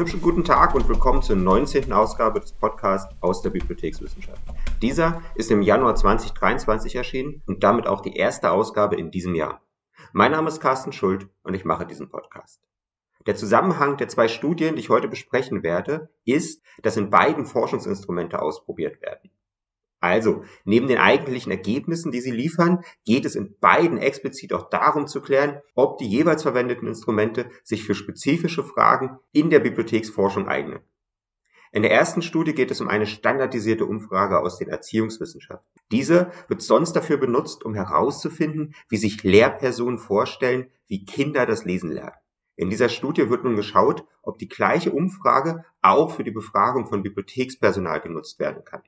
Hübschen guten Tag und willkommen zur 19. Ausgabe des Podcasts aus der Bibliothekswissenschaft. Dieser ist im Januar 2023 erschienen und damit auch die erste Ausgabe in diesem Jahr. Mein Name ist Carsten Schuld und ich mache diesen Podcast. Der Zusammenhang der zwei Studien, die ich heute besprechen werde, ist, dass in beiden Forschungsinstrumente ausprobiert werden. Also, neben den eigentlichen Ergebnissen, die sie liefern, geht es in beiden explizit auch darum zu klären, ob die jeweils verwendeten Instrumente sich für spezifische Fragen in der Bibliotheksforschung eignen. In der ersten Studie geht es um eine standardisierte Umfrage aus den Erziehungswissenschaften. Diese wird sonst dafür benutzt, um herauszufinden, wie sich Lehrpersonen vorstellen, wie Kinder das Lesen lernen. In dieser Studie wird nun geschaut, ob die gleiche Umfrage auch für die Befragung von Bibliothekspersonal genutzt werden kann.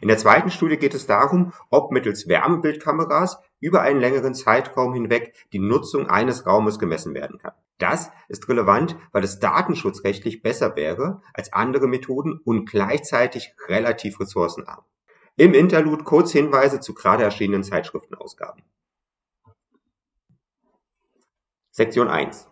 In der zweiten Studie geht es darum, ob mittels Wärmebildkameras über einen längeren Zeitraum hinweg die Nutzung eines Raumes gemessen werden kann. Das ist relevant, weil es datenschutzrechtlich besser wäre als andere Methoden und gleichzeitig relativ ressourcenarm. Im Interlude kurz Hinweise zu gerade erschienenen Zeitschriftenausgaben. Sektion 1.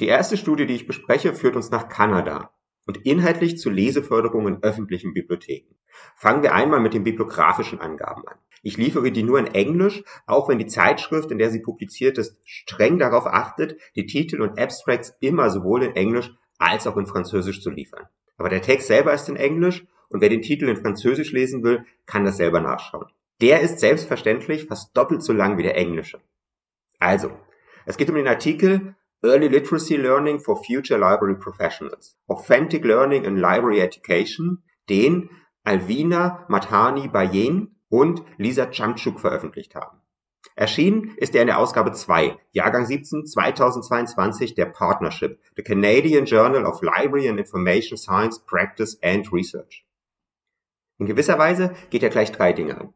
Die erste Studie, die ich bespreche, führt uns nach Kanada und inhaltlich zur Leseförderung in öffentlichen Bibliotheken. Fangen wir einmal mit den bibliografischen Angaben an. Ich liefere die nur in Englisch, auch wenn die Zeitschrift, in der sie publiziert ist, streng darauf achtet, die Titel und Abstracts immer sowohl in Englisch als auch in Französisch zu liefern. Aber der Text selber ist in Englisch und wer den Titel in Französisch lesen will, kann das selber nachschauen. Der ist selbstverständlich fast doppelt so lang wie der englische. Also, es geht um den Artikel Early Literacy Learning for Future Library Professionals. Authentic Learning in Library Education, den Alvina Mathani Bayen und Lisa Chamchuk veröffentlicht haben. Erschienen ist er in der Ausgabe 2, Jahrgang 17, 2022 der Partnership, The Canadian Journal of Library and Information Science Practice and Research. In gewisser Weise geht er gleich drei Dinge an.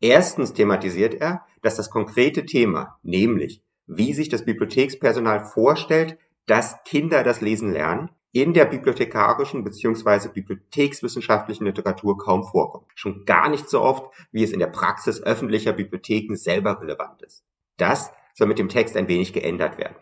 Erstens thematisiert er, dass das konkrete Thema, nämlich wie sich das Bibliothekspersonal vorstellt, dass Kinder das Lesen lernen, in der bibliothekarischen bzw. bibliothekswissenschaftlichen Literatur kaum vorkommt. Schon gar nicht so oft, wie es in der Praxis öffentlicher Bibliotheken selber relevant ist. Das soll mit dem Text ein wenig geändert werden.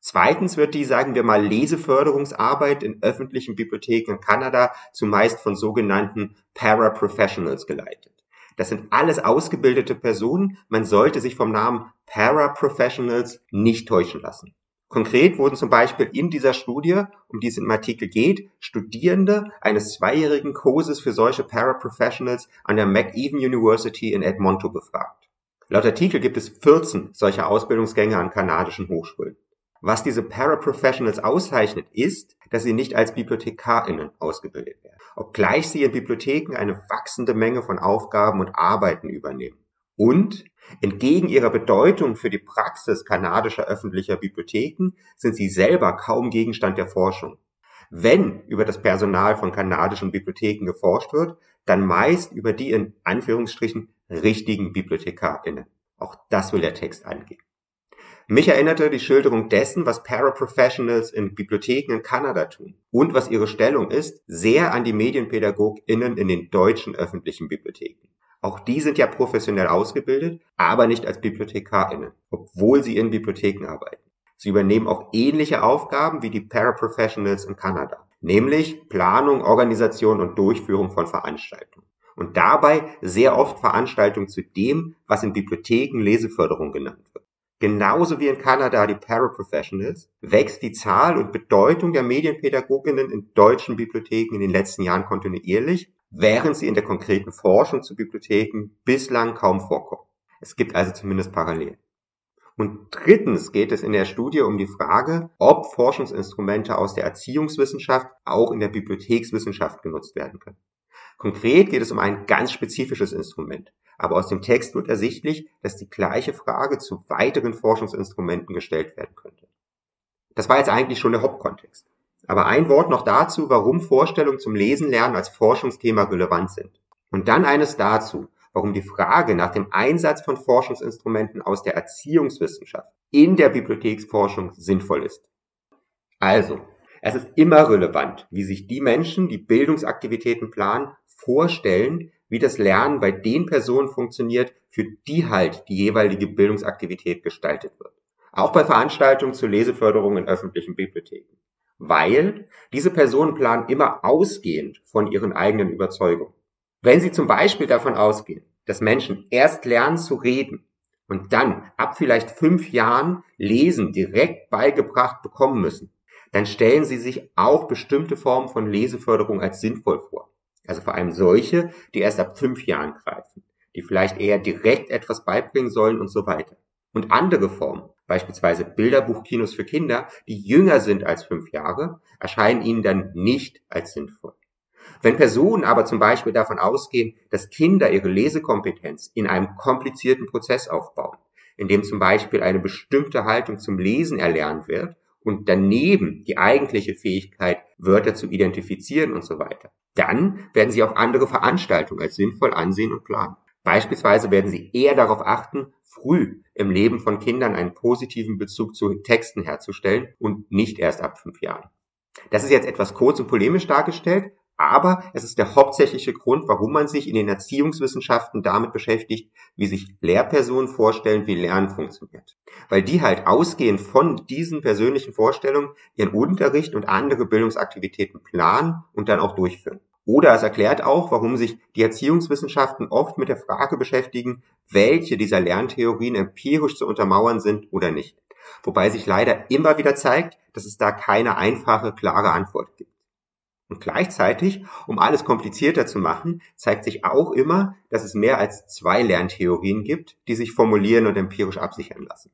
Zweitens wird die, sagen wir mal, Leseförderungsarbeit in öffentlichen Bibliotheken in Kanada zumeist von sogenannten Paraprofessionals geleitet. Das sind alles ausgebildete Personen. Man sollte sich vom Namen Paraprofessionals nicht täuschen lassen. Konkret wurden zum Beispiel in dieser Studie, um die es im Artikel geht, Studierende eines zweijährigen Kurses für solche Paraprofessionals an der McEwen University in Edmonton befragt. Laut Artikel gibt es 14 solcher Ausbildungsgänge an kanadischen Hochschulen. Was diese Paraprofessionals auszeichnet, ist, dass sie nicht als BibliothekarInnen ausgebildet werden, obgleich sie in Bibliotheken eine wachsende Menge von Aufgaben und Arbeiten übernehmen. Und entgegen ihrer Bedeutung für die Praxis kanadischer öffentlicher Bibliotheken sind sie selber kaum Gegenstand der Forschung. Wenn über das Personal von kanadischen Bibliotheken geforscht wird, dann meist über die in Anführungsstrichen richtigen BibliothekarInnen. Auch das will der Text angehen. Mich erinnerte die Schilderung dessen, was Paraprofessionals in Bibliotheken in Kanada tun und was ihre Stellung ist, sehr an die MedienpädagogInnen in den deutschen öffentlichen Bibliotheken. Auch die sind ja professionell ausgebildet, aber nicht als BibliothekarInnen, obwohl sie in Bibliotheken arbeiten. Sie übernehmen auch ähnliche Aufgaben wie die Paraprofessionals in Kanada, nämlich Planung, Organisation und Durchführung von Veranstaltungen. Und dabei sehr oft Veranstaltungen zu dem, was in Bibliotheken Leseförderung genannt wird. Genauso wie in Kanada die Paraprofessionals wächst die Zahl und Bedeutung der Medienpädagoginnen in deutschen Bibliotheken in den letzten Jahren kontinuierlich, während sie in der konkreten Forschung zu Bibliotheken bislang kaum vorkommen. Es gibt also zumindest Parallelen. Und drittens geht es in der Studie um die Frage, ob Forschungsinstrumente aus der Erziehungswissenschaft auch in der Bibliothekswissenschaft genutzt werden können. Konkret geht es um ein ganz spezifisches Instrument, aber aus dem Text wird ersichtlich, dass die gleiche Frage zu weiteren Forschungsinstrumenten gestellt werden könnte. Das war jetzt eigentlich schon der Hauptkontext. Aber ein Wort noch dazu, warum Vorstellungen zum Lesen lernen als Forschungsthema relevant sind. Und dann eines dazu, warum die Frage nach dem Einsatz von Forschungsinstrumenten aus der Erziehungswissenschaft in der Bibliotheksforschung sinnvoll ist. Also, es ist immer relevant, wie sich die Menschen, die Bildungsaktivitäten planen, vorstellen, wie das Lernen bei den Personen funktioniert, für die halt die jeweilige Bildungsaktivität gestaltet wird. Auch bei Veranstaltungen zur Leseförderung in öffentlichen Bibliotheken. weil diese Personen planen immer ausgehend von ihren eigenen Überzeugungen. Wenn sie zum Beispiel davon ausgehen, dass Menschen erst lernen zu reden und dann ab vielleicht fünf Jahren Lesen direkt beigebracht bekommen müssen, dann stellen sie sich auch bestimmte Formen von Leseförderung als sinnvoll vor. Also vor allem solche, die erst ab fünf Jahren greifen, die vielleicht eher direkt etwas beibringen sollen und so weiter. Und andere Formen, beispielsweise Bilderbuchkinos für Kinder, die jünger sind als fünf Jahre, erscheinen ihnen dann nicht als sinnvoll. Wenn Personen aber zum Beispiel davon ausgehen, dass Kinder ihre Lesekompetenz in einem komplizierten Prozess aufbauen, in dem zum Beispiel eine bestimmte Haltung zum Lesen erlernt wird und daneben die eigentliche Fähigkeit, Wörter zu identifizieren und so weiter, dann werden sie auch andere Veranstaltungen als sinnvoll ansehen und planen. Beispielsweise werden sie eher darauf achten, früh im Leben von Kindern einen positiven Bezug zu Texten herzustellen und nicht erst ab fünf Jahren. Das ist jetzt etwas kurz und polemisch dargestellt, aber es ist der hauptsächliche Grund, warum man sich in den Erziehungswissenschaften damit beschäftigt, wie sich Lehrpersonen vorstellen, wie Lernen funktioniert. Weil die halt ausgehend von diesen persönlichen Vorstellungen ihren Unterricht und andere Bildungsaktivitäten planen und dann auch durchführen. Oder es erklärt auch, warum sich die Erziehungswissenschaften oft mit der Frage beschäftigen, welche dieser Lerntheorien empirisch zu untermauern sind oder nicht. Wobei sich leider immer wieder zeigt, dass es da keine einfache, klare Antwort gibt. Und gleichzeitig, um alles komplizierter zu machen, zeigt sich auch immer, dass es mehr als zwei Lerntheorien gibt, die sich formulieren und empirisch absichern lassen.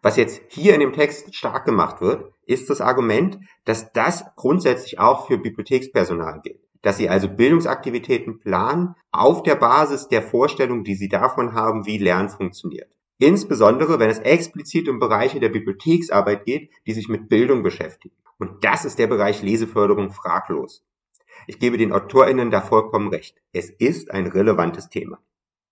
Was jetzt hier in dem Text stark gemacht wird, ist das Argument, dass das grundsätzlich auch für Bibliothekspersonal gilt dass sie also Bildungsaktivitäten planen auf der Basis der Vorstellung, die sie davon haben, wie Lernen funktioniert. Insbesondere, wenn es explizit um Bereiche der Bibliotheksarbeit geht, die sich mit Bildung beschäftigen. Und das ist der Bereich Leseförderung fraglos. Ich gebe den AutorInnen da vollkommen recht. Es ist ein relevantes Thema.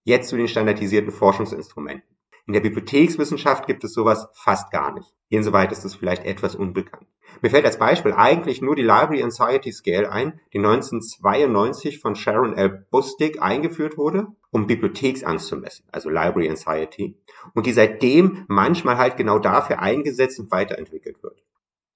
Jetzt zu den standardisierten Forschungsinstrumenten. In der Bibliothekswissenschaft gibt es sowas fast gar nicht. Insoweit ist es vielleicht etwas unbekannt. Mir fällt als Beispiel eigentlich nur die Library Anxiety Scale ein, die 1992 von Sharon L. Bustig eingeführt wurde, um Bibliotheksangst zu messen, also Library Anxiety, und die seitdem manchmal halt genau dafür eingesetzt und weiterentwickelt wird.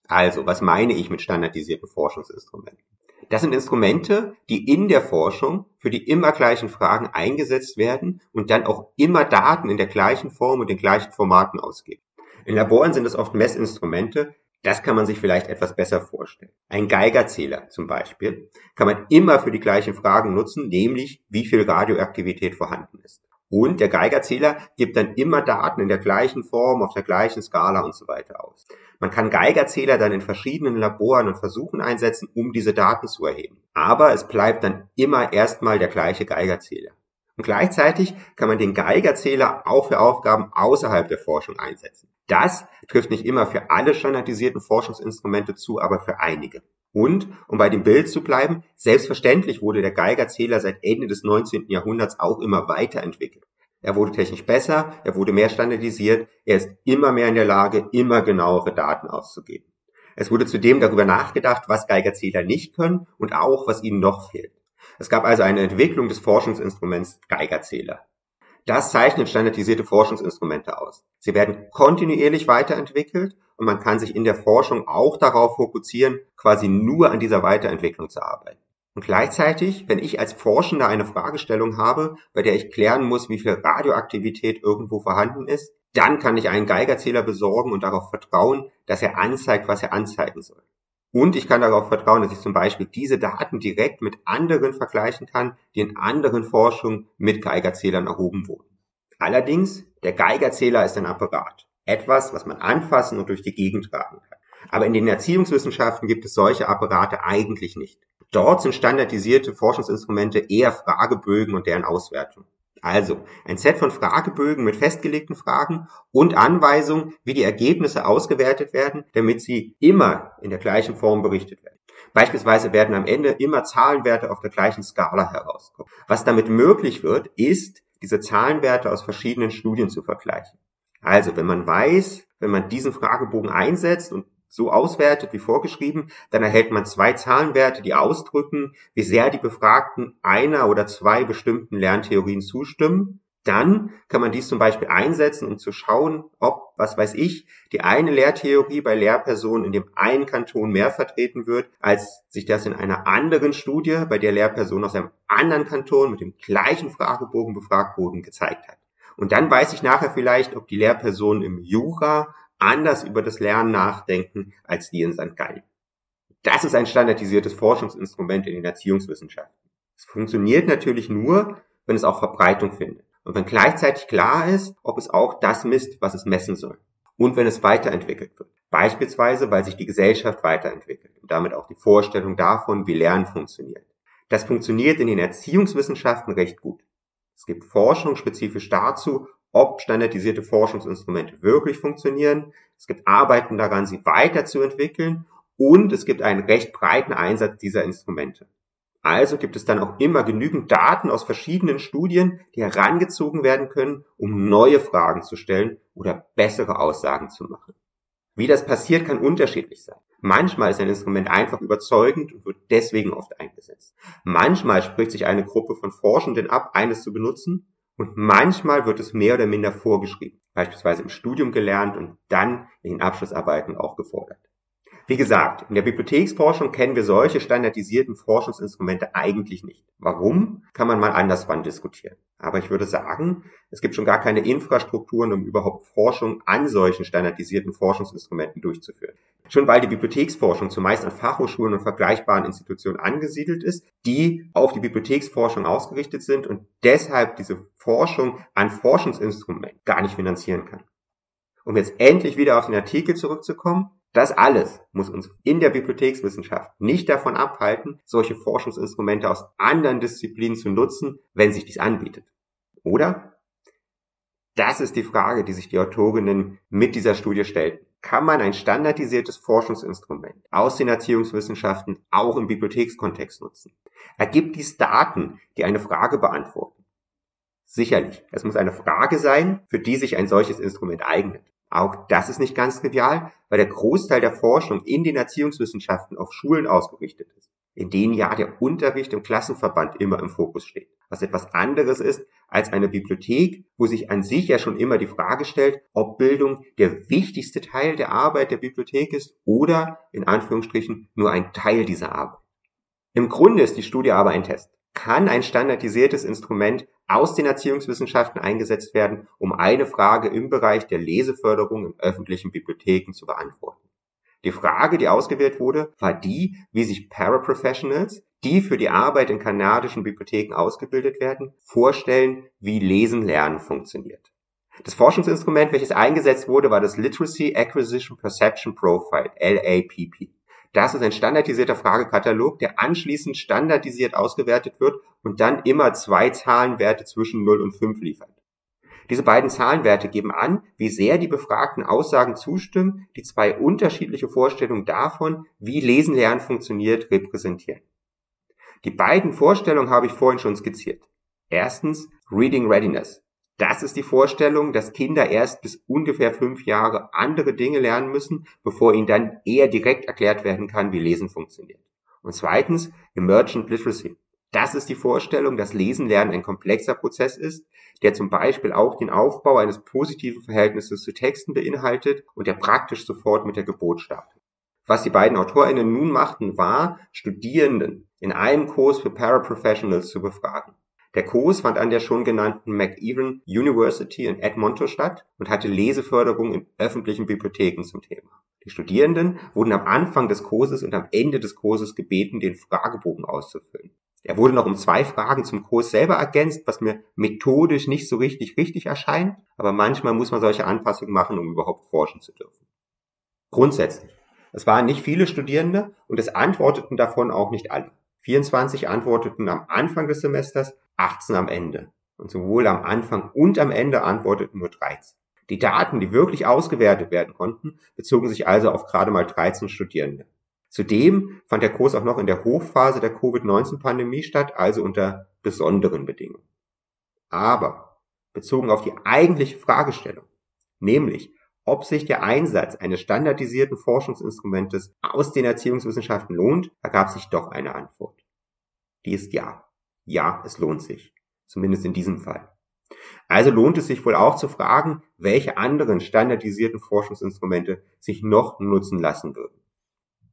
Also, was meine ich mit standardisierten Forschungsinstrumenten? Das sind Instrumente, die in der Forschung für die immer gleichen Fragen eingesetzt werden und dann auch immer Daten in der gleichen Form und den gleichen Formaten ausgeben. In Laboren sind es oft Messinstrumente, das kann man sich vielleicht etwas besser vorstellen. Ein Geigerzähler zum Beispiel kann man immer für die gleichen Fragen nutzen, nämlich wie viel Radioaktivität vorhanden ist. Und der Geigerzähler gibt dann immer Daten in der gleichen Form, auf der gleichen Skala und so weiter aus. Man kann Geigerzähler dann in verschiedenen Laboren und Versuchen einsetzen, um diese Daten zu erheben. Aber es bleibt dann immer erstmal der gleiche Geigerzähler. Und gleichzeitig kann man den Geigerzähler auch für Aufgaben außerhalb der Forschung einsetzen. Das trifft nicht immer für alle standardisierten Forschungsinstrumente zu, aber für einige. Und, um bei dem Bild zu bleiben, selbstverständlich wurde der Geigerzähler seit Ende des 19. Jahrhunderts auch immer weiterentwickelt. Er wurde technisch besser, er wurde mehr standardisiert, er ist immer mehr in der Lage, immer genauere Daten auszugeben. Es wurde zudem darüber nachgedacht, was Geigerzähler nicht können und auch, was ihnen noch fehlt. Es gab also eine Entwicklung des Forschungsinstruments Geigerzähler. Das zeichnet standardisierte Forschungsinstrumente aus. Sie werden kontinuierlich weiterentwickelt und man kann sich in der Forschung auch darauf fokussieren, quasi nur an dieser Weiterentwicklung zu arbeiten. Und gleichzeitig, wenn ich als Forschender eine Fragestellung habe, bei der ich klären muss, wie viel Radioaktivität irgendwo vorhanden ist, dann kann ich einen Geigerzähler besorgen und darauf vertrauen, dass er anzeigt, was er anzeigen soll. Und ich kann darauf vertrauen, dass ich zum Beispiel diese Daten direkt mit anderen vergleichen kann, die in anderen Forschungen mit Geigerzählern erhoben wurden. Allerdings, der Geigerzähler ist ein Apparat. Etwas, was man anfassen und durch die Gegend tragen kann. Aber in den Erziehungswissenschaften gibt es solche Apparate eigentlich nicht. Dort sind standardisierte Forschungsinstrumente eher Fragebögen und deren Auswertung. Also ein Set von Fragebögen mit festgelegten Fragen und Anweisungen, wie die Ergebnisse ausgewertet werden, damit sie immer in der gleichen Form berichtet werden. Beispielsweise werden am Ende immer Zahlenwerte auf der gleichen Skala herauskommen. Was damit möglich wird, ist, diese Zahlenwerte aus verschiedenen Studien zu vergleichen. Also, wenn man weiß, wenn man diesen Fragebogen einsetzt und so auswertet wie vorgeschrieben, dann erhält man zwei Zahlenwerte, die ausdrücken, wie sehr die Befragten einer oder zwei bestimmten Lerntheorien zustimmen. Dann kann man dies zum Beispiel einsetzen, um zu schauen, ob, was weiß ich, die eine Lehrtheorie bei Lehrpersonen in dem einen Kanton mehr vertreten wird, als sich das in einer anderen Studie, bei der Lehrpersonen aus einem anderen Kanton mit dem gleichen Fragebogen befragt wurden, gezeigt hat. Und dann weiß ich nachher vielleicht, ob die Lehrpersonen im Jura anders über das Lernen nachdenken als die in St. Gallen. Das ist ein standardisiertes Forschungsinstrument in den Erziehungswissenschaften. Es funktioniert natürlich nur, wenn es auch Verbreitung findet und wenn gleichzeitig klar ist, ob es auch das misst, was es messen soll und wenn es weiterentwickelt wird. Beispielsweise, weil sich die Gesellschaft weiterentwickelt und damit auch die Vorstellung davon, wie Lernen funktioniert. Das funktioniert in den Erziehungswissenschaften recht gut. Es gibt Forschung spezifisch dazu, ob standardisierte Forschungsinstrumente wirklich funktionieren. Es gibt Arbeiten daran, sie weiterzuentwickeln und es gibt einen recht breiten Einsatz dieser Instrumente. Also gibt es dann auch immer genügend Daten aus verschiedenen Studien, die herangezogen werden können, um neue Fragen zu stellen oder bessere Aussagen zu machen. Wie das passiert, kann unterschiedlich sein. Manchmal ist ein Instrument einfach überzeugend und wird deswegen oft eingesetzt. Manchmal spricht sich eine Gruppe von Forschenden ab, eines zu benutzen und manchmal wird es mehr oder minder vorgeschrieben, beispielsweise im Studium gelernt und dann in den Abschlussarbeiten auch gefordert. Wie gesagt, in der Bibliotheksforschung kennen wir solche standardisierten Forschungsinstrumente eigentlich nicht. Warum, kann man mal anderswann diskutieren. Aber ich würde sagen, es gibt schon gar keine Infrastrukturen, um überhaupt Forschung an solchen standardisierten Forschungsinstrumenten durchzuführen. Schon weil die Bibliotheksforschung zumeist an Fachhochschulen und vergleichbaren Institutionen angesiedelt ist, die auf die Bibliotheksforschung ausgerichtet sind und deshalb diese Forschung an Forschungsinstrumenten gar nicht finanzieren kann. Um jetzt endlich wieder auf den Artikel zurückzukommen, das alles muss uns in der Bibliothekswissenschaft nicht davon abhalten, solche Forschungsinstrumente aus anderen Disziplinen zu nutzen, wenn sich dies anbietet. Oder? Das ist die Frage, die sich die Autorinnen mit dieser Studie stellten. Kann man ein standardisiertes Forschungsinstrument aus den Erziehungswissenschaften auch im Bibliothekskontext nutzen? Ergibt dies Daten, die eine Frage beantworten? Sicherlich. Es muss eine Frage sein, für die sich ein solches Instrument eignet. Auch das ist nicht ganz trivial, weil der Großteil der Forschung in den Erziehungswissenschaften auf Schulen ausgerichtet ist, in denen ja der Unterricht im Klassenverband immer im Fokus steht. Was etwas anderes ist als eine Bibliothek, wo sich an sich ja schon immer die Frage stellt, ob Bildung der wichtigste Teil der Arbeit der Bibliothek ist oder in Anführungsstrichen nur ein Teil dieser Arbeit. Im Grunde ist die Studie aber ein Test. Kann ein standardisiertes Instrument aus den Erziehungswissenschaften eingesetzt werden, um eine Frage im Bereich der Leseförderung in öffentlichen Bibliotheken zu beantworten. Die Frage, die ausgewählt wurde, war die, wie sich Paraprofessionals, die für die Arbeit in kanadischen Bibliotheken ausgebildet werden, vorstellen, wie Lesen lernen funktioniert. Das Forschungsinstrument, welches eingesetzt wurde, war das Literacy Acquisition Perception Profile, LAPP. Das ist ein standardisierter Fragekatalog, der anschließend standardisiert ausgewertet wird und dann immer zwei Zahlenwerte zwischen 0 und 5 liefert. Diese beiden Zahlenwerte geben an, wie sehr die befragten Aussagen zustimmen, die zwei unterschiedliche Vorstellungen davon, wie Lesen lernen funktioniert, repräsentieren. Die beiden Vorstellungen habe ich vorhin schon skizziert. Erstens Reading Readiness. Das ist die Vorstellung, dass Kinder erst bis ungefähr fünf Jahre andere Dinge lernen müssen, bevor ihnen dann eher direkt erklärt werden kann, wie Lesen funktioniert. Und zweitens, Emergent Literacy. Das ist die Vorstellung, dass Lesen lernen ein komplexer Prozess ist, der zum Beispiel auch den Aufbau eines positiven Verhältnisses zu Texten beinhaltet und der praktisch sofort mit der Geburt startet. Was die beiden AutorInnen nun machten, war, Studierenden in einem Kurs für Paraprofessionals zu befragen. Der Kurs fand an der schon genannten McEwan University in Edmonton statt und hatte Leseförderung in öffentlichen Bibliotheken zum Thema. Die Studierenden wurden am Anfang des Kurses und am Ende des Kurses gebeten, den Fragebogen auszufüllen. Er wurde noch um zwei Fragen zum Kurs selber ergänzt, was mir methodisch nicht so richtig richtig erscheint, aber manchmal muss man solche Anpassungen machen, um überhaupt forschen zu dürfen. Grundsätzlich. Es waren nicht viele Studierende und es antworteten davon auch nicht alle. 24 antworteten am Anfang des Semesters, 18 am Ende. Und sowohl am Anfang und am Ende antworteten nur 13. Die Daten, die wirklich ausgewertet werden konnten, bezogen sich also auf gerade mal 13 Studierende. Zudem fand der Kurs auch noch in der Hochphase der Covid-19-Pandemie statt, also unter besonderen Bedingungen. Aber bezogen auf die eigentliche Fragestellung, nämlich ob sich der Einsatz eines standardisierten Forschungsinstrumentes aus den Erziehungswissenschaften lohnt, ergab sich doch eine Antwort. Die ist ja. Ja, es lohnt sich. Zumindest in diesem Fall. Also lohnt es sich wohl auch zu fragen, welche anderen standardisierten Forschungsinstrumente sich noch nutzen lassen würden.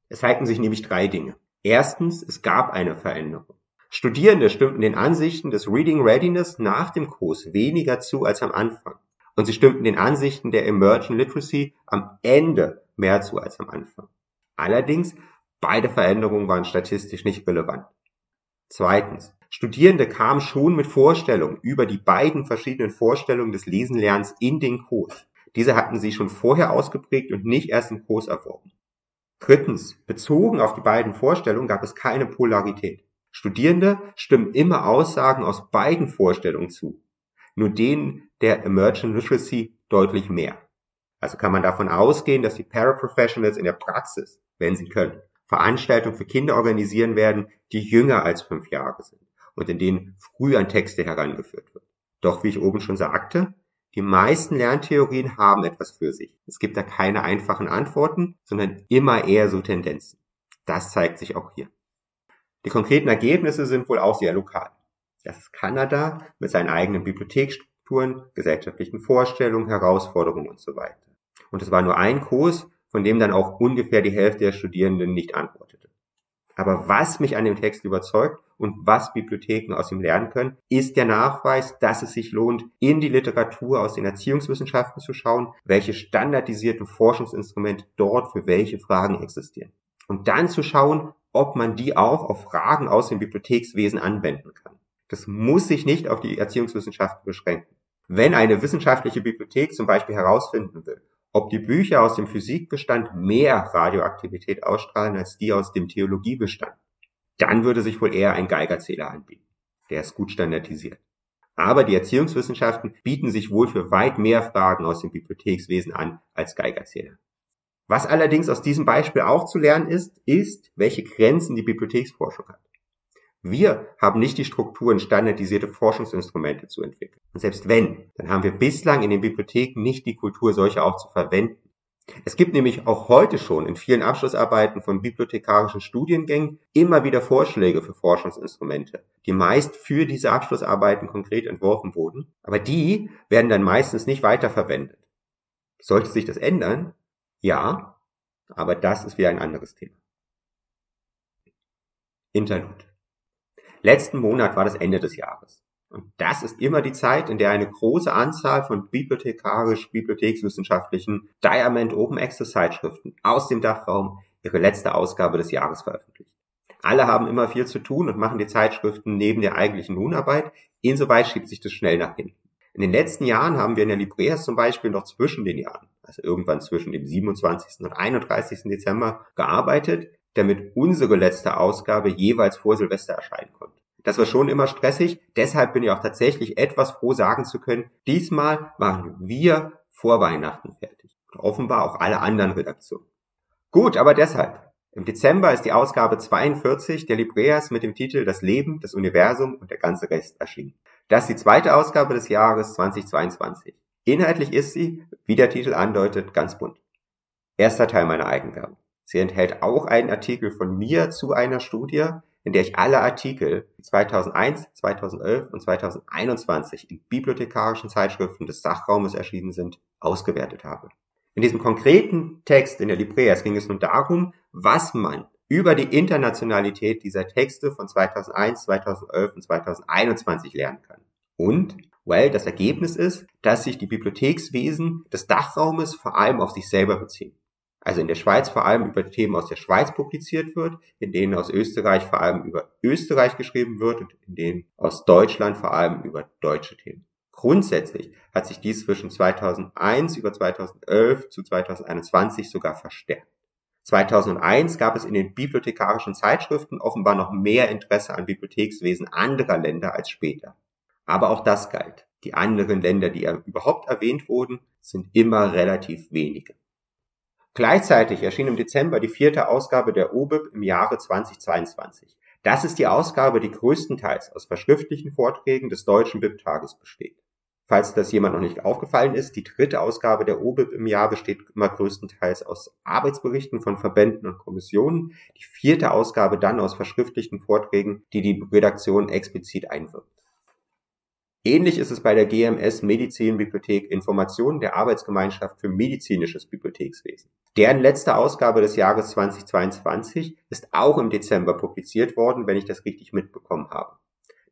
Es halten sich nämlich drei Dinge. Erstens, es gab eine Veränderung. Studierende stimmten den Ansichten des Reading Readiness nach dem Kurs weniger zu als am Anfang. Und sie stimmten den Ansichten der Emergent Literacy am Ende mehr zu als am Anfang. Allerdings, beide Veränderungen waren statistisch nicht relevant. Zweitens, Studierende kamen schon mit Vorstellungen über die beiden verschiedenen Vorstellungen des Lesenlernens in den Kurs. Diese hatten sie schon vorher ausgeprägt und nicht erst im Kurs erworben. Drittens, bezogen auf die beiden Vorstellungen gab es keine Polarität. Studierende stimmen immer Aussagen aus beiden Vorstellungen zu, nur denen der Emergent Literacy deutlich mehr. Also kann man davon ausgehen, dass die Paraprofessionals in der Praxis, wenn sie können, Veranstaltungen für Kinder organisieren werden, die jünger als fünf Jahre sind und in denen früh an Texte herangeführt wird. Doch wie ich oben schon sagte, die meisten Lerntheorien haben etwas für sich. Es gibt da keine einfachen Antworten, sondern immer eher so Tendenzen. Das zeigt sich auch hier. Die konkreten Ergebnisse sind wohl auch sehr lokal. Das ist Kanada mit seinen eigenen Bibliotheksstrukturen, gesellschaftlichen Vorstellungen, Herausforderungen und so weiter. Und es war nur ein Kurs, von dem dann auch ungefähr die Hälfte der Studierenden nicht antwortete. Aber was mich an dem Text überzeugt und was Bibliotheken aus ihm lernen können, ist der Nachweis, dass es sich lohnt, in die Literatur aus den Erziehungswissenschaften zu schauen, welche standardisierten Forschungsinstrumente dort für welche Fragen existieren. Und dann zu schauen, ob man die auch auf Fragen aus dem Bibliothekswesen anwenden kann. Das muss sich nicht auf die Erziehungswissenschaften beschränken. Wenn eine wissenschaftliche Bibliothek zum Beispiel herausfinden will, ob die Bücher aus dem Physikbestand mehr Radioaktivität ausstrahlen als die aus dem Theologiebestand, dann würde sich wohl eher ein Geigerzähler anbieten. Der ist gut standardisiert. Aber die Erziehungswissenschaften bieten sich wohl für weit mehr Fragen aus dem Bibliothekswesen an als Geigerzähler. Was allerdings aus diesem Beispiel auch zu lernen ist, ist, welche Grenzen die Bibliotheksforschung hat. Wir haben nicht die Strukturen, standardisierte Forschungsinstrumente zu entwickeln. Und selbst wenn, dann haben wir bislang in den Bibliotheken nicht die Kultur, solche auch zu verwenden. Es gibt nämlich auch heute schon in vielen Abschlussarbeiten von bibliothekarischen Studiengängen immer wieder Vorschläge für Forschungsinstrumente, die meist für diese Abschlussarbeiten konkret entworfen wurden, aber die werden dann meistens nicht weiterverwendet. Sollte sich das ändern? Ja, aber das ist wieder ein anderes Thema. Interlude. Letzten Monat war das Ende des Jahres. Und das ist immer die Zeit, in der eine große Anzahl von bibliothekarisch-bibliothekswissenschaftlichen Diamond Open Access Zeitschriften aus dem Dachraum ihre letzte Ausgabe des Jahres veröffentlicht. Alle haben immer viel zu tun und machen die Zeitschriften neben der eigentlichen Lohnarbeit. Insoweit schiebt sich das schnell nach hinten. In den letzten Jahren haben wir in der Libreas zum Beispiel noch zwischen den Jahren, also irgendwann zwischen dem 27. und 31. Dezember, gearbeitet, damit unsere letzte Ausgabe jeweils vor Silvester erscheinen konnte. Das war schon immer stressig. Deshalb bin ich auch tatsächlich etwas froh sagen zu können, diesmal waren wir vor Weihnachten fertig. Und offenbar auch alle anderen Redaktionen. Gut, aber deshalb. Im Dezember ist die Ausgabe 42 der Libreas mit dem Titel Das Leben, das Universum und der ganze Rest erschienen. Das ist die zweite Ausgabe des Jahres 2022. Inhaltlich ist sie, wie der Titel andeutet, ganz bunt. Erster Teil meiner Eigenwerbung. Sie enthält auch einen Artikel von mir zu einer Studie, in der ich alle Artikel 2001, 2011 und 2021 in bibliothekarischen Zeitschriften des Sachraumes erschienen sind, ausgewertet habe. In diesem konkreten Text in der Libreas ging es nun darum, was man über die Internationalität dieser Texte von 2001, 2011 und 2021 lernen kann. Und, well, das Ergebnis ist, dass sich die Bibliothekswesen des Dachraumes vor allem auf sich selber beziehen also in der Schweiz vor allem über Themen aus der Schweiz publiziert wird, in denen aus Österreich vor allem über Österreich geschrieben wird und in denen aus Deutschland vor allem über deutsche Themen. Grundsätzlich hat sich dies zwischen 2001 über 2011 zu 2021 sogar verstärkt. 2001 gab es in den bibliothekarischen Zeitschriften offenbar noch mehr Interesse an Bibliothekswesen anderer Länder als später. Aber auch das galt. Die anderen Länder, die überhaupt erwähnt wurden, sind immer relativ wenige. Gleichzeitig erschien im Dezember die vierte Ausgabe der OBIP im Jahre 2022. Das ist die Ausgabe, die größtenteils aus verschriftlichen Vorträgen des Deutschen BIP-Tages besteht. Falls das jemand noch nicht aufgefallen ist, die dritte Ausgabe der OBIP im Jahr besteht immer größtenteils aus Arbeitsberichten von Verbänden und Kommissionen, die vierte Ausgabe dann aus verschriftlichen Vorträgen, die die Redaktion explizit einwirkt. Ähnlich ist es bei der GMS Medizinbibliothek Informationen der Arbeitsgemeinschaft für medizinisches Bibliothekswesen. Deren letzte Ausgabe des Jahres 2022 ist auch im Dezember publiziert worden, wenn ich das richtig mitbekommen habe.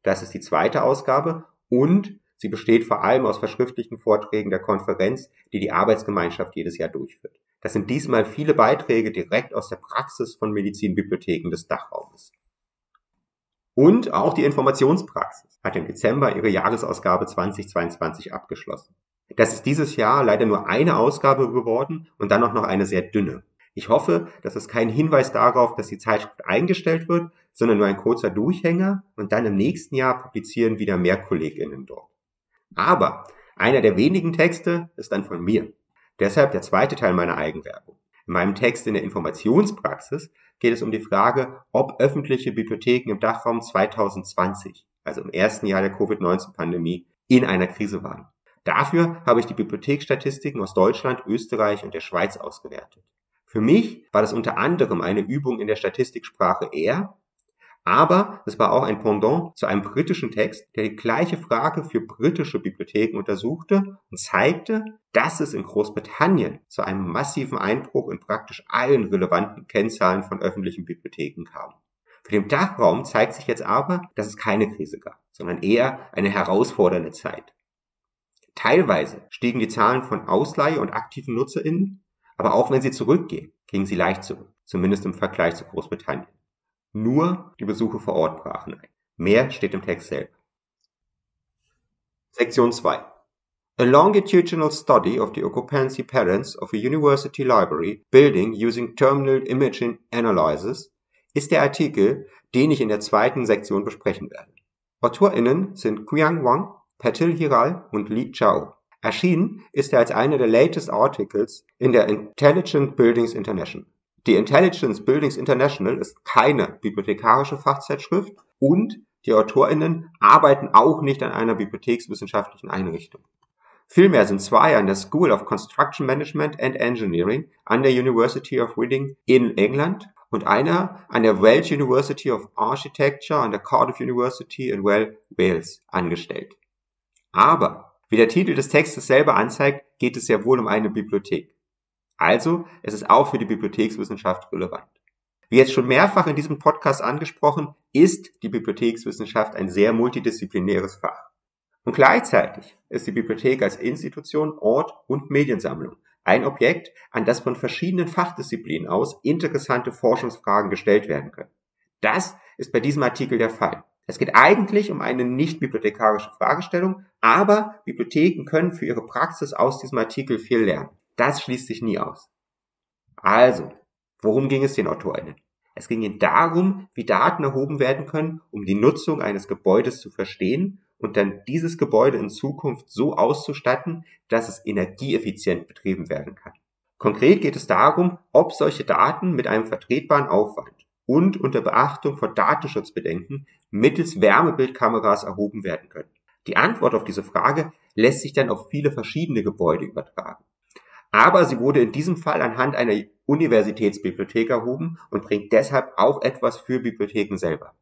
Das ist die zweite Ausgabe und sie besteht vor allem aus verschriftlichen Vorträgen der Konferenz, die die Arbeitsgemeinschaft jedes Jahr durchführt. Das sind diesmal viele Beiträge direkt aus der Praxis von Medizinbibliotheken des Dachraumes. Und auch die Informationspraxis hat im Dezember ihre Jahresausgabe 2022 abgeschlossen. Das ist dieses Jahr leider nur eine Ausgabe geworden und dann auch noch eine sehr dünne. Ich hoffe, das ist kein Hinweis darauf, dass die Zeitschrift eingestellt wird, sondern nur ein kurzer Durchhänger und dann im nächsten Jahr publizieren wieder mehr KollegInnen dort. Aber einer der wenigen Texte ist dann von mir. Deshalb der zweite Teil meiner Eigenwerbung. In meinem Text in der Informationspraxis geht es um die Frage, ob öffentliche Bibliotheken im Dachraum 2020, also im ersten Jahr der Covid-19-Pandemie, in einer Krise waren. Dafür habe ich die Bibliotheksstatistiken aus Deutschland, Österreich und der Schweiz ausgewertet. Für mich war das unter anderem eine Übung in der Statistiksprache R, aber es war auch ein Pendant zu einem britischen Text, der die gleiche Frage für britische Bibliotheken untersuchte und zeigte, dass es in Großbritannien zu einem massiven Einbruch in praktisch allen relevanten Kennzahlen von öffentlichen Bibliotheken kam. Für den Dachraum zeigt sich jetzt aber, dass es keine Krise gab, sondern eher eine herausfordernde Zeit. Teilweise stiegen die Zahlen von Ausleihe und aktiven NutzerInnen, aber auch wenn sie zurückgehen, gingen sie leicht zurück, zumindest im Vergleich zu Großbritannien. Nur die Besuche vor Ort brachen ein. Mehr steht im Text selber. Sektion 2. A longitudinal study of the occupancy patterns of a university library building using terminal imaging analysis ist der Artikel, den ich in der zweiten Sektion besprechen werde. AutorInnen sind Qiang Wang, Patil Hiral und Li Chao. Erschienen ist er als einer der latest articles in der Intelligent Buildings International. Die Intelligence Buildings International ist keine bibliothekarische Fachzeitschrift und die AutorInnen arbeiten auch nicht an einer bibliothekswissenschaftlichen Einrichtung. Vielmehr sind zwei an der School of Construction Management and Engineering an der University of Reading in England und einer an der Welsh University of Architecture an der Cardiff University in Wales angestellt. Aber, wie der Titel des Textes selber anzeigt, geht es sehr wohl um eine Bibliothek. Also, es ist auch für die Bibliothekswissenschaft relevant. Wie jetzt schon mehrfach in diesem Podcast angesprochen, ist die Bibliothekswissenschaft ein sehr multidisziplinäres Fach. Und gleichzeitig ist die Bibliothek als Institution, Ort und Mediensammlung ein Objekt, an das von verschiedenen Fachdisziplinen aus interessante Forschungsfragen gestellt werden können. Das ist bei diesem Artikel der Fall. Es geht eigentlich um eine nicht bibliothekarische Fragestellung, aber Bibliotheken können für ihre Praxis aus diesem Artikel viel lernen. Das schließt sich nie aus. Also, worum ging es den AutorInnen? Es ging ihnen darum, wie Daten erhoben werden können, um die Nutzung eines Gebäudes zu verstehen und dann dieses Gebäude in Zukunft so auszustatten, dass es energieeffizient betrieben werden kann. Konkret geht es darum, ob solche Daten mit einem vertretbaren Aufwand und unter Beachtung von Datenschutzbedenken mittels Wärmebildkameras erhoben werden können. Die Antwort auf diese Frage lässt sich dann auf viele verschiedene Gebäude übertragen. Aber sie wurde in diesem Fall anhand einer Universitätsbibliothek erhoben und bringt deshalb auch etwas für Bibliotheken selber.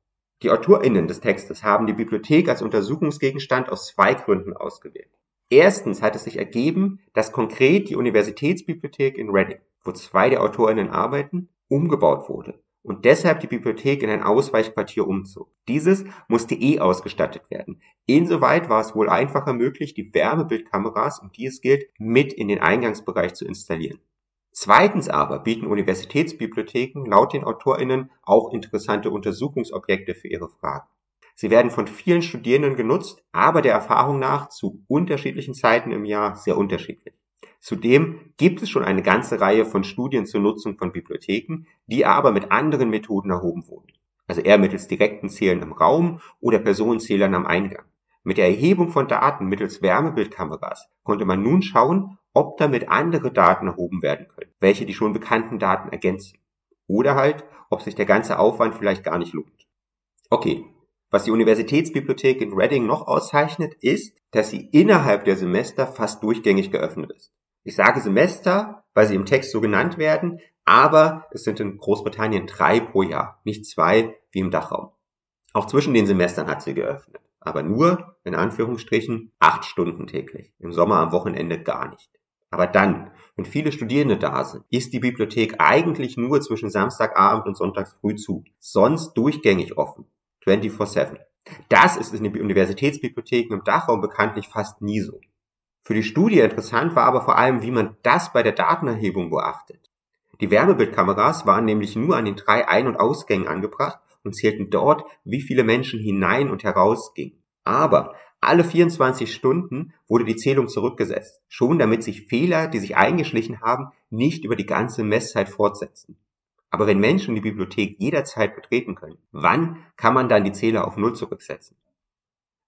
Die AutorInnen des Textes haben die Bibliothek als Untersuchungsgegenstand aus zwei Gründen ausgewählt. Erstens hat es sich ergeben, dass konkret die Universitätsbibliothek in Reading, wo zwei der AutorInnen arbeiten, umgebaut wurde und deshalb die Bibliothek in ein Ausweichquartier umzog. Dieses musste eh ausgestattet werden. Insoweit war es wohl einfacher möglich, die Wärmebildkameras, um die es gilt, mit in den Eingangsbereich zu installieren. Zweitens aber bieten Universitätsbibliotheken laut den AutorInnen auch interessante Untersuchungsobjekte für ihre Fragen. Sie werden von vielen Studierenden genutzt, aber der Erfahrung nach zu unterschiedlichen Zeiten im Jahr sehr unterschiedlich. Zudem gibt es schon eine ganze Reihe von Studien zur Nutzung von Bibliotheken, die aber mit anderen Methoden erhoben wurden. Also eher mittels direkten Zählen im Raum oder Personenzählern am Eingang. Mit der Erhebung von Daten mittels Wärmebildkameras konnte man nun schauen, ob damit andere Daten erhoben werden können, welche die schon bekannten Daten ergänzen. Oder halt, ob sich der ganze Aufwand vielleicht gar nicht lohnt. Okay, was die Universitätsbibliothek in Reading noch auszeichnet, ist, dass sie innerhalb der Semester fast durchgängig geöffnet ist. Ich sage Semester, weil sie im Text so genannt werden, aber es sind in Großbritannien drei pro Jahr, nicht zwei wie im Dachraum. Auch zwischen den Semestern hat sie geöffnet. aber nur, in Anführungsstrichen, acht Stunden täglich. Im Sommer am Wochenende gar nicht. Aber dann, wenn viele Studierende da sind, ist die Bibliothek eigentlich nur zwischen Samstagabend und Sonntags früh zu. Sonst durchgängig offen. 24-7. Das ist in den Universitätsbibliotheken im Dachraum bekanntlich fast nie so. Für die Studie interessant war aber vor allem, wie man das bei der Datenerhebung beachtet. Die Wärmebildkameras waren nämlich nur an den drei Ein- und Ausgängen angebracht und zählten dort, wie viele Menschen hinein und heraus gingen. Aber alle 24 Stunden wurde die Zählung zurückgesetzt, schon damit sich Fehler, die sich eingeschlichen haben, nicht über die ganze Messzeit fortsetzen. Aber wenn Menschen die Bibliothek jederzeit betreten können, wann kann man dann die Zähler auf Null zurücksetzen?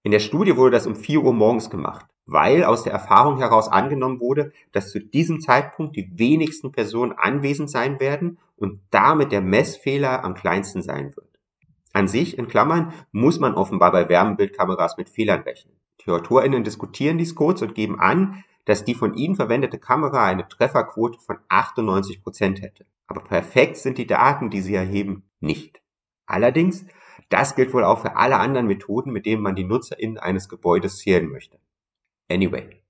In der Studie wurde das um 4 Uhr morgens gemacht, weil aus der Erfahrung heraus angenommen wurde, dass zu diesem Zeitpunkt die wenigsten Personen anwesend sein werden und damit der Messfehler am kleinsten sein wird. An sich, in Klammern, muss man offenbar bei Wärmebildkameras mit Fehlern rechnen. Die AutorInnen diskutieren dies kurz und geben an, dass die von ihnen verwendete Kamera eine Trefferquote von 98 Prozent hätte. Aber perfekt sind die Daten, die sie erheben, nicht. Allerdings, das gilt wohl auch für alle anderen Methoden, mit denen man die NutzerInnen eines Gebäudes zählen möchte. Anyway.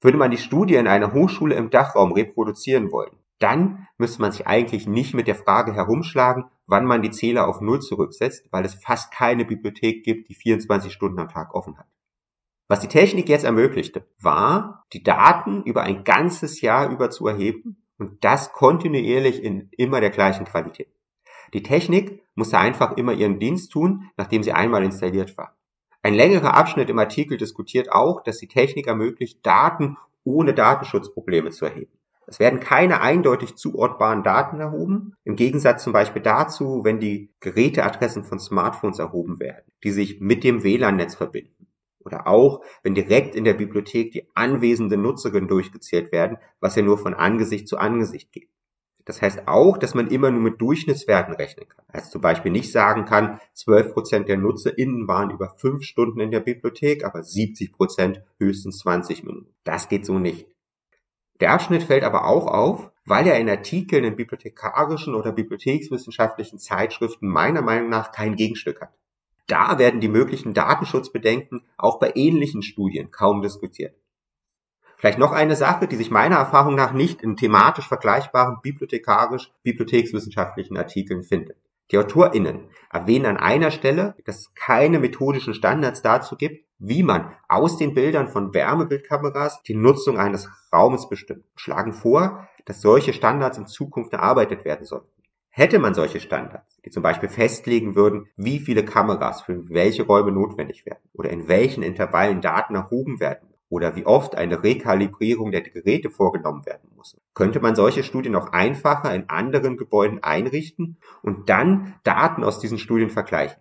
Würde man die Studie in einer Hochschule im Dachraum reproduzieren wollen, dann müsste man sich eigentlich nicht mit der Frage herumschlagen, wann man die Zähler auf Null zurücksetzt, weil es fast keine Bibliothek gibt, die 24 Stunden am Tag offen hat. Was die Technik jetzt ermöglichte, war, die Daten über ein ganzes Jahr über zu erheben und das kontinuierlich in immer der gleichen Qualität. Die Technik musste einfach immer ihren Dienst tun, nachdem sie einmal installiert war. Ein längerer Abschnitt im Artikel diskutiert auch, dass die Technik ermöglicht, Daten ohne Datenschutzprobleme zu erheben. Es werden keine eindeutig zuortbaren Daten erhoben, im Gegensatz zum Beispiel dazu, wenn die Geräteadressen von Smartphones erhoben werden, die sich mit dem WLAN-Netz verbinden. Oder auch, wenn direkt in der Bibliothek die anwesenden Nutzerinnen durchgezählt werden, was ja nur von Angesicht zu Angesicht geht. Das heißt auch, dass man immer nur mit Durchschnittswerten rechnen kann. Also zum Beispiel nicht sagen kann, 12% der NutzerInnen waren über 5 Stunden in der Bibliothek, aber 70% höchstens 20 Minuten. Das geht so nicht. Der Abschnitt fällt aber auch auf, weil er in Artikeln in bibliothekarischen oder bibliothekswissenschaftlichen Zeitschriften meiner Meinung nach kein Gegenstück hat. Da werden die möglichen Datenschutzbedenken auch bei ähnlichen Studien kaum diskutiert. Vielleicht noch eine Sache, die sich meiner Erfahrung nach nicht in thematisch vergleichbaren bibliothekarisch-bibliothekswissenschaftlichen Artikeln findet. Die AutorInnen erwähnen an einer Stelle, dass es keine methodischen Standards dazu gibt, wie man aus den Bildern von Wärmebildkameras die Nutzung eines Raumes bestimmt, schlagen vor, dass solche Standards in Zukunft erarbeitet werden sollten. Hätte man solche Standards, die zum Beispiel festlegen würden, wie viele Kameras für welche Räume notwendig werden oder in welchen Intervallen Daten erhoben werden oder wie oft eine Rekalibrierung der Geräte vorgenommen werden muss. Könnte man solche Studien auch einfacher in anderen Gebäuden einrichten und dann Daten aus diesen Studien vergleichen.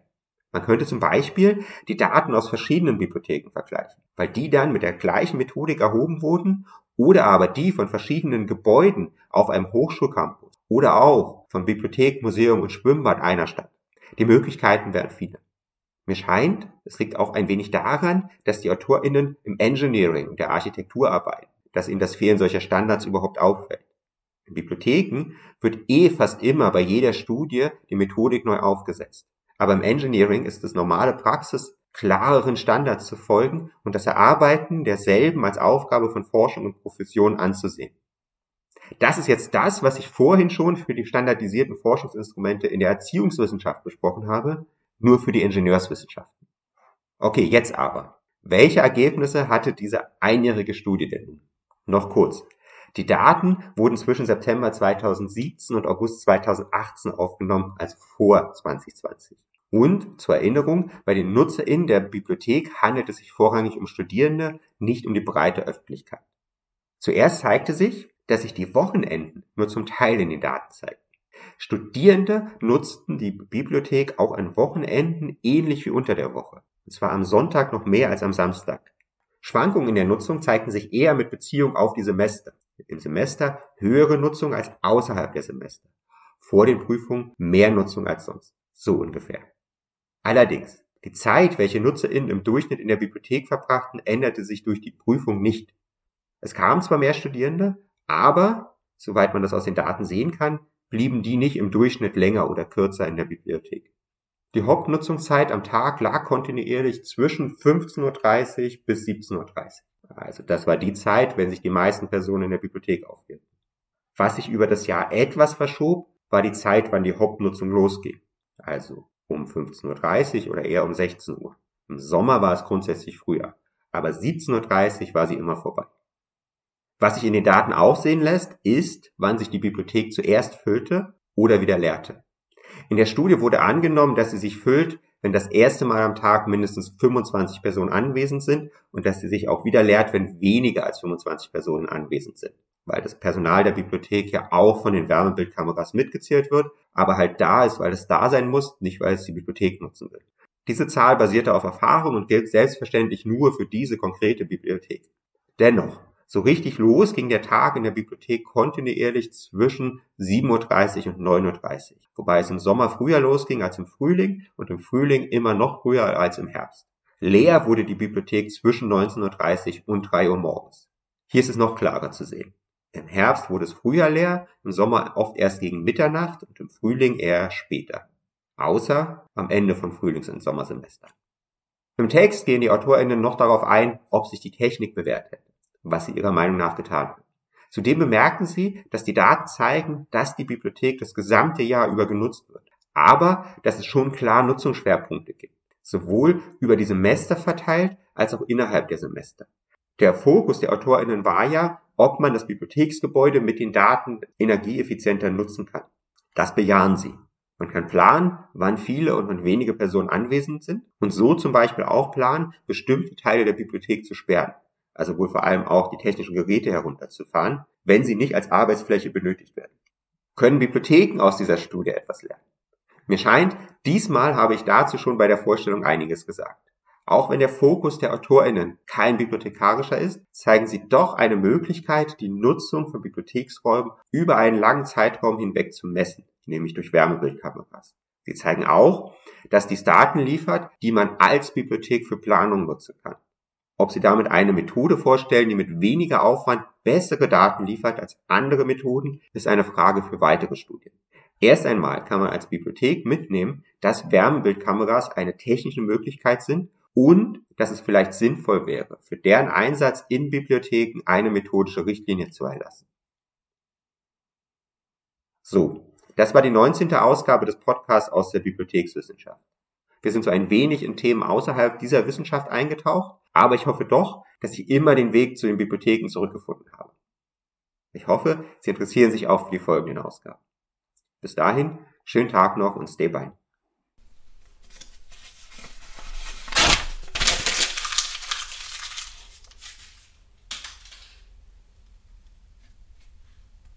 Man könnte zum Beispiel die Daten aus verschiedenen Bibliotheken vergleichen, weil die dann mit der gleichen Methodik erhoben wurden oder aber die von verschiedenen Gebäuden auf einem Hochschulcampus oder auch von Bibliothek, Museum und Schwimmbad einer Stadt. Die Möglichkeiten wären viele. Mir scheint, es liegt auch ein wenig daran, dass die AutorInnen im Engineering der Architektur arbeiten, dass ihnen das Fehlen solcher Standards überhaupt auffällt. In Bibliotheken wird eh fast immer bei jeder Studie die Methodik neu aufgesetzt. Aber im Engineering ist es normale Praxis, klareren Standards zu folgen und das Erarbeiten derselben als Aufgabe von Forschung und Profession anzusehen. Das ist jetzt das, was ich vorhin schon für die standardisierten Forschungsinstrumente in der Erziehungswissenschaft besprochen habe, nur für die Ingenieurswissenschaften. Okay, jetzt aber. Welche Ergebnisse hatte diese einjährige Studie denn nun? Noch kurz. Die Daten wurden zwischen September 2017 und August 2018 aufgenommen, also vor 2020. Und zur Erinnerung, bei den NutzerInnen der Bibliothek handelt es sich vorrangig um Studierende, nicht um die breite Öffentlichkeit. Zuerst zeigte sich, dass sich die Wochenenden nur zum Teil in den Daten zeigten. Studierende nutzten die Bibliothek auch an Wochenenden ähnlich wie unter der Woche. Und zwar am Sonntag noch mehr als am Samstag. Schwankungen in der Nutzung zeigten sich eher mit Beziehung auf die Semester. Im Semester höhere Nutzung als außerhalb der Semester. Vor den Prüfungen mehr Nutzung als sonst. So ungefähr. Allerdings, die Zeit, welche NutzerInnen im Durchschnitt in der Bibliothek verbrachten, änderte sich durch die Prüfung nicht. Es kamen zwar mehr Studierende, aber, soweit man das aus den Daten sehen kann, blieben die nicht im Durchschnitt länger oder kürzer in der Bibliothek. Die Hauptnutzungszeit am Tag lag kontinuierlich zwischen 15.30 Uhr bis 17.30 Uhr. Also das war die Zeit, wenn sich die meisten Personen in der Bibliothek aufhielten. Was sich über das Jahr etwas verschob, war die Zeit, wann die Hauptnutzung losging. Also um 15.30 Uhr oder eher um 16 Uhr. Im Sommer war es grundsätzlich früher, aber 17.30 Uhr war sie immer vorbei. Was sich in den Daten auch sehen lässt, ist, wann sich die Bibliothek zuerst füllte oder wieder leerte. In der Studie wurde angenommen, dass sie sich füllt, wenn das erste Mal am Tag mindestens 25 Personen anwesend sind und dass sie sich auch wieder leert, wenn weniger als 25 Personen anwesend sind. Weil das Personal der Bibliothek ja auch von den Wärmebildkameras mitgezählt wird, aber halt da ist, weil es da sein muss, nicht weil es die Bibliothek nutzen will. Diese Zahl basierte auf Erfahrung und gilt selbstverständlich nur für diese konkrete Bibliothek. Dennoch, so richtig los ging der Tag in der Bibliothek kontinuierlich zwischen 7.30 Uhr und 9.30 Uhr, wobei es im Sommer früher losging als im Frühling und im Frühling immer noch früher als im Herbst. Leer wurde die Bibliothek zwischen 19.30 Uhr und 3 Uhr morgens. Hier ist es noch klarer zu sehen. Im Herbst wurde es früher leer, im Sommer oft erst gegen Mitternacht und im Frühling eher später. Außer am Ende von Frühlings- und Sommersemester. Im Text gehen die AutorInnen noch darauf ein, ob sich die Technik bewährt hätte was sie ihrer Meinung nach getan hat. Zudem bemerken sie, dass die Daten zeigen, dass die Bibliothek das gesamte Jahr über genutzt wird, aber dass es schon klar Nutzungsschwerpunkte gibt, sowohl über die Semester verteilt als auch innerhalb der Semester. Der Fokus der AutorInnen war ja, ob man das Bibliotheksgebäude mit den Daten energieeffizienter nutzen kann. Das bejahen sie. Man kann planen, wann viele und wann wenige Personen anwesend sind und so zum Beispiel auch planen, bestimmte Teile der Bibliothek zu sperren also wohl vor allem auch die technischen Geräte herunterzufahren, wenn sie nicht als Arbeitsfläche benötigt werden. Können Bibliotheken aus dieser Studie etwas lernen? Mir scheint, diesmal habe ich dazu schon bei der Vorstellung einiges gesagt. Auch wenn der Fokus der AutorInnen kein bibliothekarischer ist, zeigen sie doch eine Möglichkeit, die Nutzung von Bibliotheksräumen über einen langen Zeitraum hinweg zu messen, nämlich durch Wärmebildkameras. Sie zeigen auch, dass dies Daten liefert, die man als Bibliothek für Planung nutzen kann. Ob Sie damit eine Methode vorstellen, die mit weniger Aufwand bessere Daten liefert als andere Methoden, ist eine Frage für weitere Studien. Erst einmal kann man als Bibliothek mitnehmen, dass Wärmebildkameras eine technische Möglichkeit sind und dass es vielleicht sinnvoll wäre, für deren Einsatz in Bibliotheken eine methodische Richtlinie zu erlassen. So, das war die 19. Ausgabe des Podcasts aus der Bibliothekswissenschaft. Wir sind so ein wenig in Themen außerhalb dieser Wissenschaft eingetaucht, aber ich hoffe doch, dass ich immer den Weg zu den Bibliotheken zurückgefunden habe. Ich hoffe, Sie interessieren sich auch für die folgenden Ausgaben. Bis dahin, schönen Tag noch und stay by.